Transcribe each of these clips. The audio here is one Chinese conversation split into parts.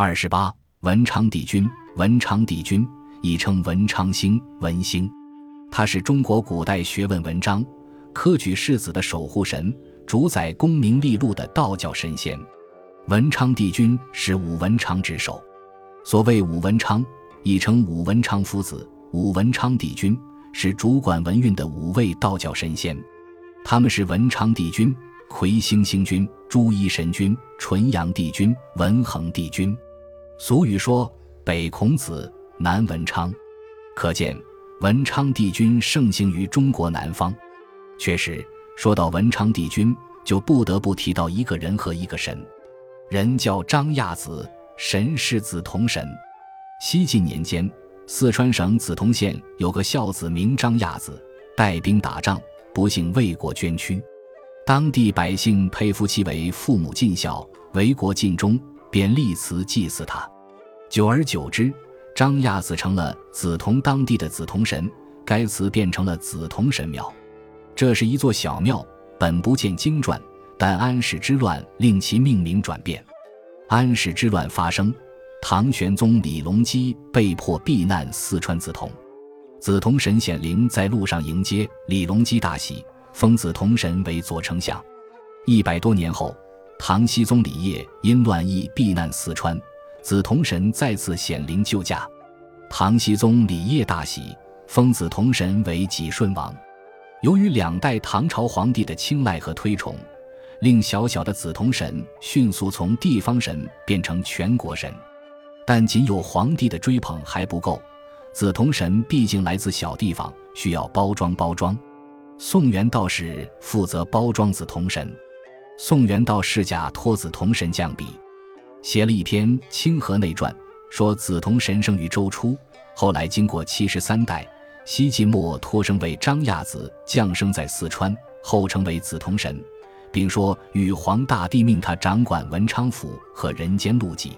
二十八，文昌帝君，文昌帝君亦称文昌星、文星，他是中国古代学问文章、科举士子的守护神，主宰功名利禄的道教神仙。文昌帝君是武文昌之首，所谓武文昌，亦称武文昌夫子、武文昌帝君，是主管文运的五位道教神仙。他们是文昌帝君、魁星星君、朱衣神君、纯阳帝君、文恒帝君。俗语说：“北孔子，南文昌。”可见文昌帝君盛行于中国南方。确实，说到文昌帝君，就不得不提到一个人和一个神。人叫张亚子，神是梓潼神。西晋年间，四川省梓潼县有个孝子名张亚子，带兵打仗，不幸为国捐躯。当地百姓佩服其为父母尽孝，为国尽忠。便立祠祭祀他，久而久之，张亚子成了梓潼当地的梓潼神，该祠变成了梓潼神庙。这是一座小庙，本不见经传，但安史之乱令其命名转变。安史之乱发生，唐玄宗李隆基被迫避难四川梓潼，梓潼神显灵在路上迎接李隆基，大喜，封梓潼神为左丞相。一百多年后。唐僖宗李晔因乱役避难四川，梓潼神再次显灵救驾。唐僖宗李晔大喜，封梓潼神为济顺王。由于两代唐朝皇帝的青睐和推崇，令小小的梓潼神迅速从地方神变成全国神。但仅有皇帝的追捧还不够，梓潼神毕竟来自小地方，需要包装包装。宋元道士负责包装梓潼神。宋元道世家托子同神降笔，写了一篇《清河内传》，说子同神生于周初，后来经过七十三代，西晋末托生为张亚子，降生在四川，后成为子同神，并说玉皇大帝命他掌管文昌府和人间路迹。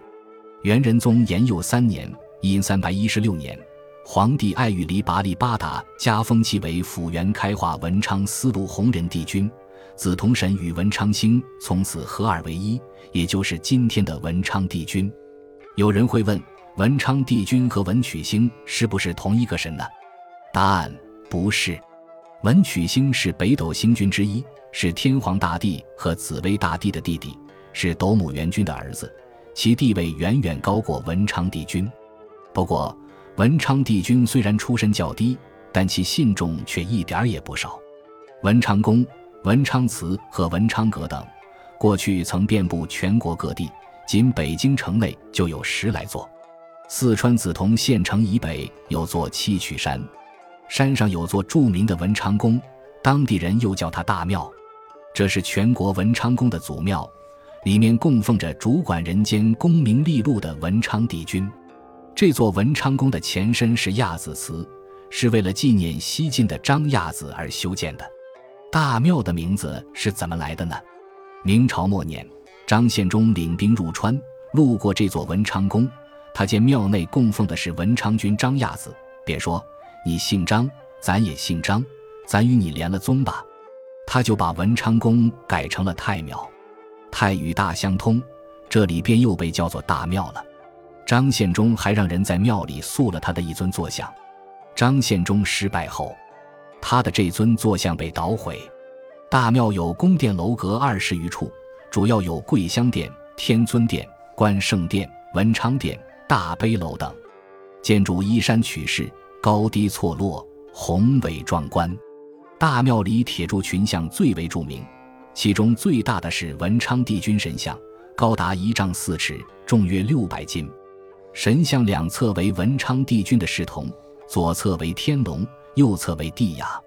元仁宗延佑三年（殷三百一十六年），皇帝爱育黎拔力八达加封其为辅元开化文昌司路弘仁帝君。紫铜神与文昌星从此合二为一，也就是今天的文昌帝君。有人会问：文昌帝君和文曲星是不是同一个神呢？答案不是。文曲星是北斗星君之一，是天皇大帝和紫薇大帝的弟弟，是斗母元君的儿子，其地位远远高过文昌帝君。不过，文昌帝君虽然出身较低，但其信众却一点儿也不少。文昌宫。文昌祠和文昌阁等，过去曾遍布全国各地，仅北京城内就有十来座。四川梓潼县城以北有座七曲山，山上有座著名的文昌宫，当地人又叫它大庙。这是全国文昌宫的祖庙，里面供奉着主管人间功名利禄的文昌帝君。这座文昌宫的前身是亚子祠，是为了纪念西晋的张亚子而修建的。大庙的名字是怎么来的呢？明朝末年，张献忠领兵入川，路过这座文昌宫，他见庙内供奉的是文昌君张亚子，便说：“你姓张，咱也姓张，咱与你连了宗吧。”他就把文昌宫改成了太庙。太与大相通，这里便又被叫做大庙了。张献忠还让人在庙里塑了他的一尊坐像。张献忠失败后。他的这尊坐像被捣毁，大庙有宫殿楼阁二十余处，主要有桂香殿、天尊殿、关圣殿、文昌殿、大悲楼等，建筑依山取势，高低错落，宏伟壮观。大庙里铁柱群像最为著名，其中最大的是文昌帝君神像，高达一丈四尺，重约六百斤。神像两侧为文昌帝君的侍童，左侧为天龙。右侧为地雅。